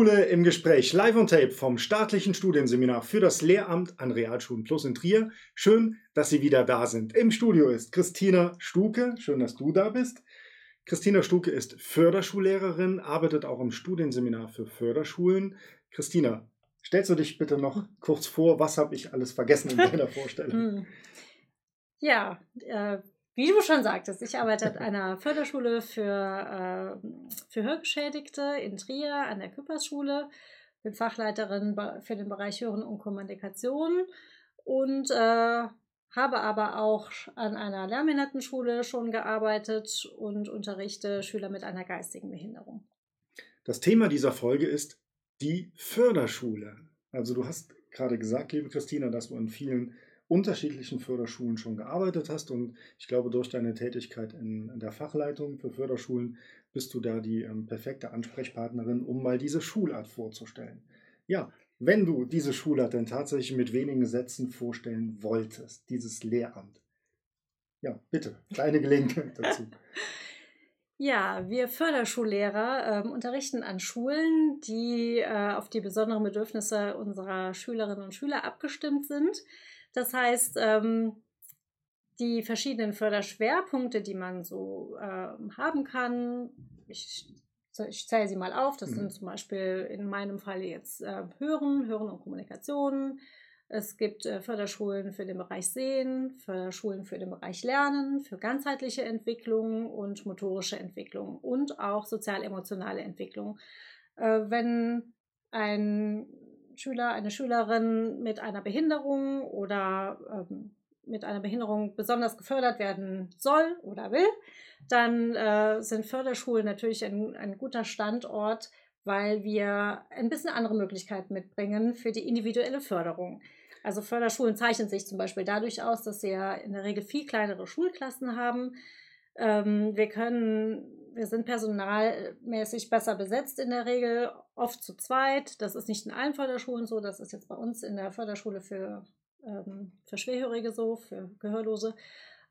Schule im Gespräch, live on tape vom staatlichen Studienseminar für das Lehramt an Realschulen Plus in Trier. Schön, dass Sie wieder da sind. Im Studio ist Christina Stuke. Schön, dass du da bist. Christina Stuke ist Förderschullehrerin, arbeitet auch im Studienseminar für Förderschulen. Christina, stellst du dich bitte noch kurz vor, was habe ich alles vergessen in deiner Vorstellung? Hm. Ja, äh, wie du schon sagtest, ich arbeite an einer Förderschule für, äh, für Hörgeschädigte in Trier an der Küppersschule. Bin Fachleiterin für den Bereich Hören und Kommunikation und äh, habe aber auch an einer Lernbehindertenschule schon gearbeitet und unterrichte Schüler mit einer geistigen Behinderung. Das Thema dieser Folge ist die Förderschule. Also du hast gerade gesagt, liebe Christina, dass du in vielen unterschiedlichen Förderschulen schon gearbeitet hast und ich glaube, durch deine Tätigkeit in, der Fachleitung für Förderschulen bist du da die ähm, perfekte Ansprechpartnerin, um mal diese Schulart vorzustellen. Ja, wenn du diese Schulart denn tatsächlich mit wenigen Sätzen vorstellen wolltest, dieses Lehramt. Ja, bitte, kleine Gelegenheit dazu. Ja, wir Förderschullehrer äh, unterrichten an Schulen, die äh, auf die besonderen Bedürfnisse unserer Schülerinnen und Schüler abgestimmt sind. Das heißt, ähm, die verschiedenen Förderschwerpunkte, die man so äh, haben kann, ich, ich zähle sie mal auf, das mhm. sind zum Beispiel in meinem Fall jetzt äh, Hören, Hören und Kommunikation. Es gibt äh, Förderschulen für den Bereich Sehen, Förderschulen für den Bereich Lernen, für ganzheitliche Entwicklung und motorische Entwicklung und auch sozial-emotionale Entwicklung. Äh, wenn ein Schüler, eine Schülerin mit einer Behinderung oder ähm, mit einer Behinderung besonders gefördert werden soll oder will, dann äh, sind Förderschulen natürlich ein, ein guter Standort, weil wir ein bisschen andere Möglichkeiten mitbringen für die individuelle Förderung. Also Förderschulen zeichnen sich zum Beispiel dadurch aus, dass sie ja in der Regel viel kleinere Schulklassen haben. Ähm, wir können wir sind personalmäßig besser besetzt in der Regel, oft zu zweit. Das ist nicht in allen Förderschulen so, das ist jetzt bei uns in der Förderschule für, ähm, für Schwerhörige so, für Gehörlose.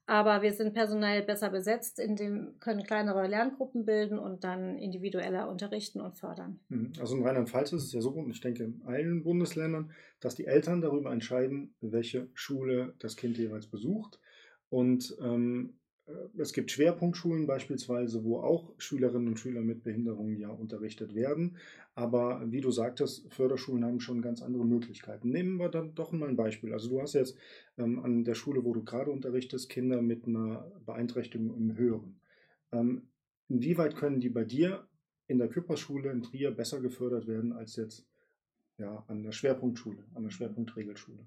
Aber wir sind personell besser besetzt, indem können kleinere Lerngruppen bilden und dann individueller unterrichten und fördern. Mhm. Also in Rheinland-Pfalz ist es ja so, und ich denke in allen Bundesländern, dass die Eltern darüber entscheiden, welche Schule das Kind jeweils besucht. Und ähm, äh, es gibt Schwerpunktschulen beispielsweise, wo auch Schülerinnen und Schüler mit Behinderungen ja unterrichtet werden. Aber wie du sagtest, Förderschulen haben schon ganz andere Möglichkeiten. Nehmen wir dann doch mal ein Beispiel. Also du hast jetzt ähm, an der Schule, wo du gerade unterrichtest, Kinder mit einer Beeinträchtigung im Hören. Ähm, inwieweit können die bei dir in der Küppersschule in Trier besser gefördert werden als jetzt ja, an der Schwerpunktschule, an der Schwerpunktregelschule?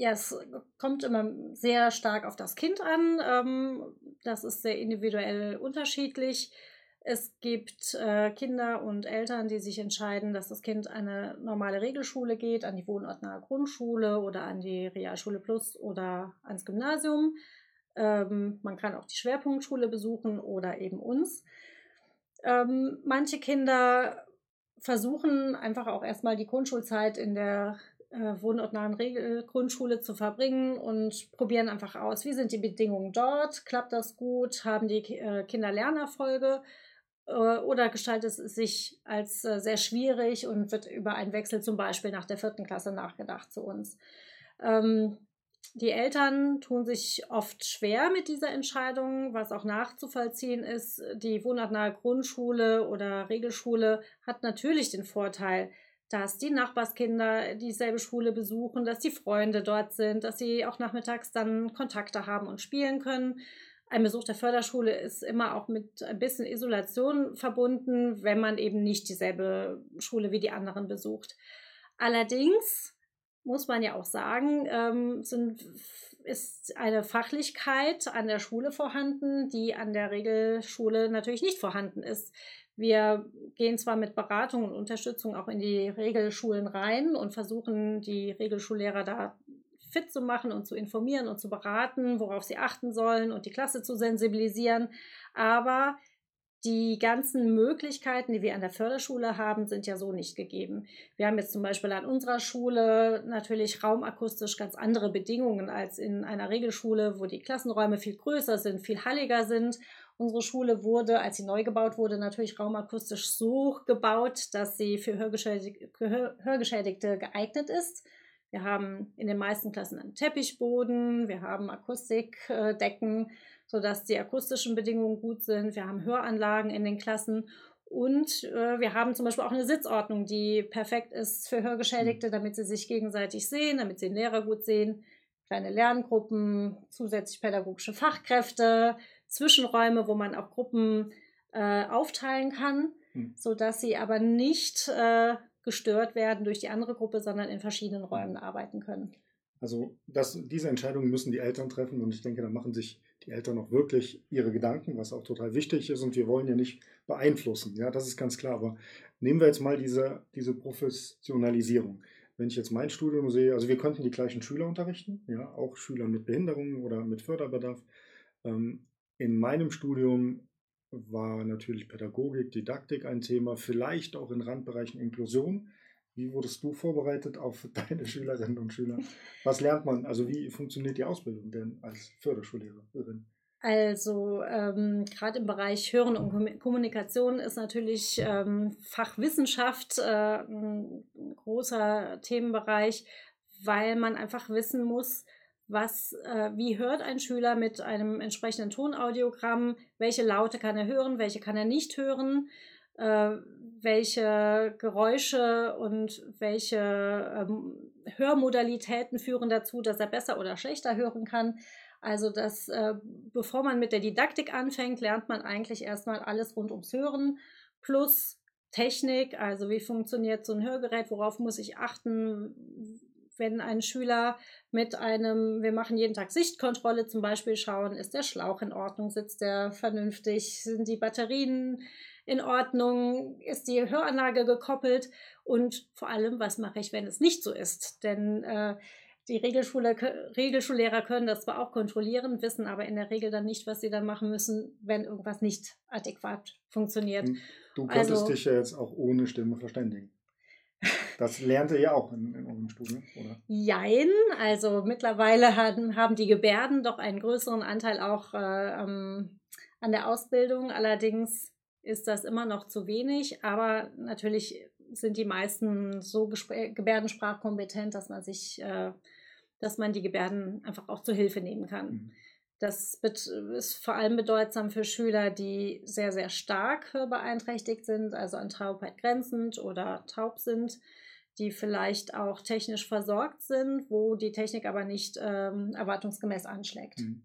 Ja, es kommt immer sehr stark auf das Kind an. Ähm, das ist sehr individuell unterschiedlich. Es gibt äh, Kinder und Eltern, die sich entscheiden, dass das Kind eine normale Regelschule geht, an die wohnortnahe Grundschule oder an die Realschule Plus oder ans Gymnasium. Ähm, man kann auch die Schwerpunktschule besuchen oder eben uns. Ähm, manche Kinder versuchen einfach auch erstmal die Grundschulzeit in der äh, wohnortnahen Regelgrundschule zu verbringen und probieren einfach aus, wie sind die Bedingungen dort, klappt das gut, haben die äh, Kinder Lernerfolge äh, oder gestaltet es sich als äh, sehr schwierig und wird über einen Wechsel zum Beispiel nach der vierten Klasse nachgedacht zu uns. Ähm, die Eltern tun sich oft schwer mit dieser Entscheidung, was auch nachzuvollziehen ist. Die wohnortnahe Grundschule oder Regelschule hat natürlich den Vorteil, dass die Nachbarskinder dieselbe Schule besuchen, dass die Freunde dort sind, dass sie auch nachmittags dann Kontakte haben und spielen können. Ein Besuch der Förderschule ist immer auch mit ein bisschen Isolation verbunden, wenn man eben nicht dieselbe Schule wie die anderen besucht. Allerdings muss man ja auch sagen, ähm, sind, ist eine Fachlichkeit an der Schule vorhanden, die an der Regelschule natürlich nicht vorhanden ist. Wir gehen zwar mit Beratung und Unterstützung auch in die Regelschulen rein und versuchen, die Regelschullehrer da fit zu machen und zu informieren und zu beraten, worauf sie achten sollen und die Klasse zu sensibilisieren. Aber die ganzen Möglichkeiten, die wir an der Förderschule haben, sind ja so nicht gegeben. Wir haben jetzt zum Beispiel an unserer Schule natürlich raumakustisch ganz andere Bedingungen als in einer Regelschule, wo die Klassenräume viel größer sind, viel halliger sind Unsere Schule wurde, als sie neu gebaut wurde, natürlich raumakustisch so gebaut, dass sie für Hörgeschädigte, Hörgeschädigte geeignet ist. Wir haben in den meisten Klassen einen Teppichboden, wir haben Akustikdecken, sodass die akustischen Bedingungen gut sind. Wir haben Höranlagen in den Klassen und äh, wir haben zum Beispiel auch eine Sitzordnung, die perfekt ist für Hörgeschädigte, hm. damit sie sich gegenseitig sehen, damit sie den Lehrer gut sehen. Kleine Lerngruppen, zusätzlich pädagogische Fachkräfte, Zwischenräume, wo man auch Gruppen äh, aufteilen kann, mhm. sodass sie aber nicht äh, gestört werden durch die andere Gruppe, sondern in verschiedenen Räumen arbeiten können. Also das, diese Entscheidungen müssen die Eltern treffen und ich denke, da machen sich die Eltern auch wirklich ihre Gedanken, was auch total wichtig ist und wir wollen ja nicht beeinflussen, ja, das ist ganz klar, aber nehmen wir jetzt mal diese, diese Professionalisierung. Wenn ich jetzt mein Studium sehe, also wir könnten die gleichen Schüler unterrichten, ja, auch Schüler mit Behinderungen oder mit Förderbedarf. Ähm, in meinem Studium war natürlich Pädagogik, Didaktik ein Thema, vielleicht auch in Randbereichen Inklusion. Wie wurdest du vorbereitet auf deine Schülerinnen und Schüler? Was lernt man? Also wie funktioniert die Ausbildung denn als Förderschullehrerin? Also ähm, gerade im Bereich Hören und Kommunikation ist natürlich ähm, Fachwissenschaft äh, ein großer Themenbereich, weil man einfach wissen muss, was, äh, wie hört ein Schüler mit einem entsprechenden Tonaudiogramm, welche Laute kann er hören, welche kann er nicht hören, äh, welche Geräusche und welche ähm, Hörmodalitäten führen dazu, dass er besser oder schlechter hören kann. Also, dass, äh, bevor man mit der Didaktik anfängt, lernt man eigentlich erstmal alles rund ums Hören plus Technik, also wie funktioniert so ein Hörgerät, worauf muss ich achten, wenn ein Schüler mit einem, wir machen jeden Tag Sichtkontrolle zum Beispiel schauen, ist der Schlauch in Ordnung, sitzt der vernünftig, sind die Batterien in Ordnung, ist die Höranlage gekoppelt und vor allem, was mache ich, wenn es nicht so ist? Denn äh, die Regelschule, Regelschullehrer können das zwar auch kontrollieren, wissen aber in der Regel dann nicht, was sie dann machen müssen, wenn irgendwas nicht adäquat funktioniert. Du könntest also, dich ja jetzt auch ohne Stimme verständigen. Das lernt ihr ja auch in, in eurem Studium, oder? Jein, also mittlerweile haben, haben die Gebärden doch einen größeren Anteil auch äh, an der Ausbildung. Allerdings ist das immer noch zu wenig, aber natürlich sind die meisten so gebärdensprachkompetent, dass man sich, äh, dass man die Gebärden einfach auch zur Hilfe nehmen kann. Mhm. Das ist vor allem bedeutsam für Schüler, die sehr, sehr stark beeinträchtigt sind, also an Taubheit grenzend oder taub sind, die vielleicht auch technisch versorgt sind, wo die Technik aber nicht ähm, erwartungsgemäß anschlägt. Mhm.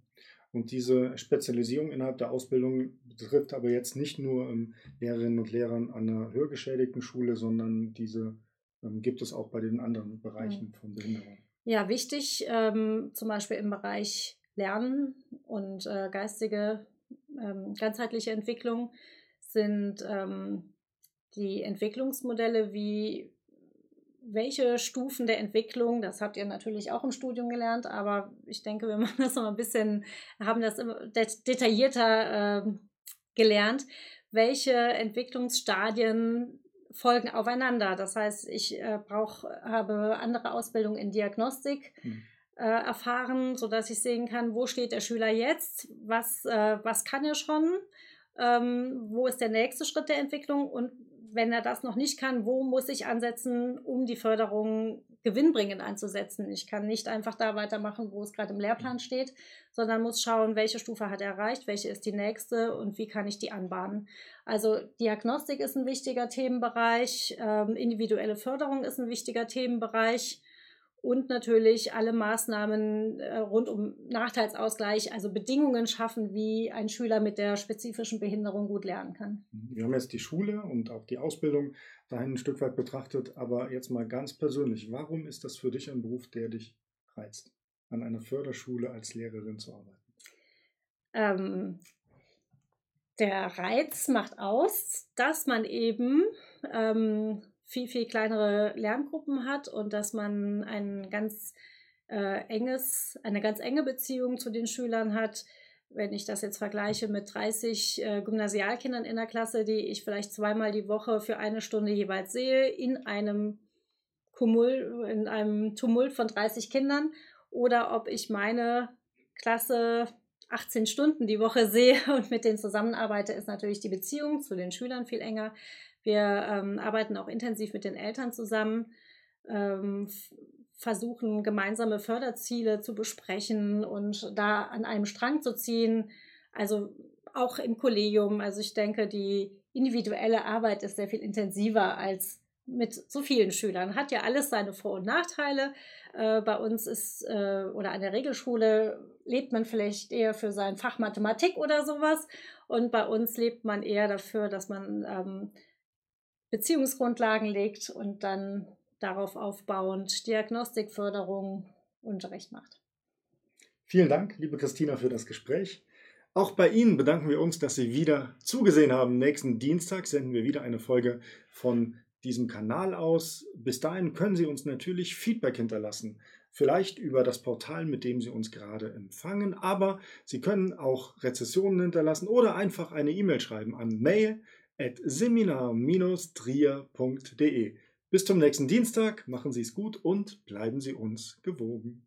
Und diese Spezialisierung innerhalb der Ausbildung betrifft aber jetzt nicht nur ähm, Lehrerinnen und Lehrer an einer hörgeschädigten Schule, sondern diese ähm, gibt es auch bei den anderen Bereichen mhm. von Behinderung. Ja, wichtig, ähm, zum Beispiel im Bereich Lernen und äh, geistige ähm, ganzheitliche Entwicklung sind ähm, die Entwicklungsmodelle wie welche Stufen der Entwicklung, das habt ihr natürlich auch im Studium gelernt, aber ich denke, wir machen das noch ein bisschen, haben das detaillierter äh, gelernt, welche Entwicklungsstadien folgen aufeinander. Das heißt, ich äh, brauch, habe andere Ausbildung in Diagnostik. Hm äh, erfahren, sodass ich sehen kann, wo steht der Schüler jetzt, was, äh, was kann er schon, ähm, wo ist der nächste Schritt der Entwicklung und wenn er das noch nicht kann, wo muss ich ansetzen, um die Förderung gewinnbringend einzusetzen. Ich kann nicht einfach da weitermachen, wo es gerade im Lehrplan steht, sondern muss schauen, welche Stufe hat er erreicht, welche ist die nächste und wie kann ich die anbahnen. Also Diagnostik ist ein wichtiger Themenbereich, ähm, individuelle Förderung ist ein wichtiger Themenbereich und natürlich alle Maßnahmen äh, rund um Nachteilsausgleich, also Bedingungen schaffen, wie ein Schüler mit der spezifischen Behinderung gut lernen kann. Wir haben jetzt die Schule und auch die Ausbildung dahin ein Stück weit betrachtet, aber jetzt mal ganz persönlich, warum ist das für dich ein Beruf, der dich reizt, an einer Förderschule als Lehrerin zu arbeiten? Ähm, der Reiz macht aus, dass man eben ähm, viel, viel kleinere Lerngruppen hat und dass man ein ganz äh, enges, eine ganz enge Beziehung zu den Schülern hat. Wenn ich das jetzt vergleiche mit 30 äh, Gymnasialkindern in der Klasse, die ich vielleicht zweimal die Woche für eine Stunde jeweils sehe, in einem Kumul, in einem Tumult von 30 Kindern, oder ob ich meine Klasse 18 Stunden die Woche sehe und mit denen zusammenarbeite, ist natürlich die Beziehung zu den Schülern viel enger. Wir ähm, arbeiten auch intensiv mit den Eltern zusammen, ähm, versuchen gemeinsame Förderziele zu besprechen und da an einem Strang zu ziehen. Also auch im Kollegium. Also ich denke, die individuelle Arbeit ist sehr viel intensiver als mit so vielen Schülern. Hat ja alles seine Vor- und Nachteile. Äh, bei uns ist, äh, oder an der Regelschule lebt man vielleicht eher für sein Fach Mathematik oder sowas. Und bei uns lebt man eher dafür, dass man ähm, Beziehungsgrundlagen legt und dann darauf aufbauend Diagnostik, Förderung, Unterricht macht. Vielen Dank, liebe Christina, für das Gespräch. Auch bei Ihnen bedanken wir uns, dass Sie wieder zugesehen haben. Nächsten Dienstag senden wir wieder eine Folge von diesem Kanal aus. Bis dahin können Sie uns natürlich Feedback hinterlassen. Vielleicht über das Portal, mit dem Sie uns gerade empfangen, aber Sie können auch Rezessionen hinterlassen oder einfach eine E-Mail schreiben an mail at seminar-trier.de. Bis zum nächsten Dienstag, machen Sie es gut und bleiben Sie uns gewogen.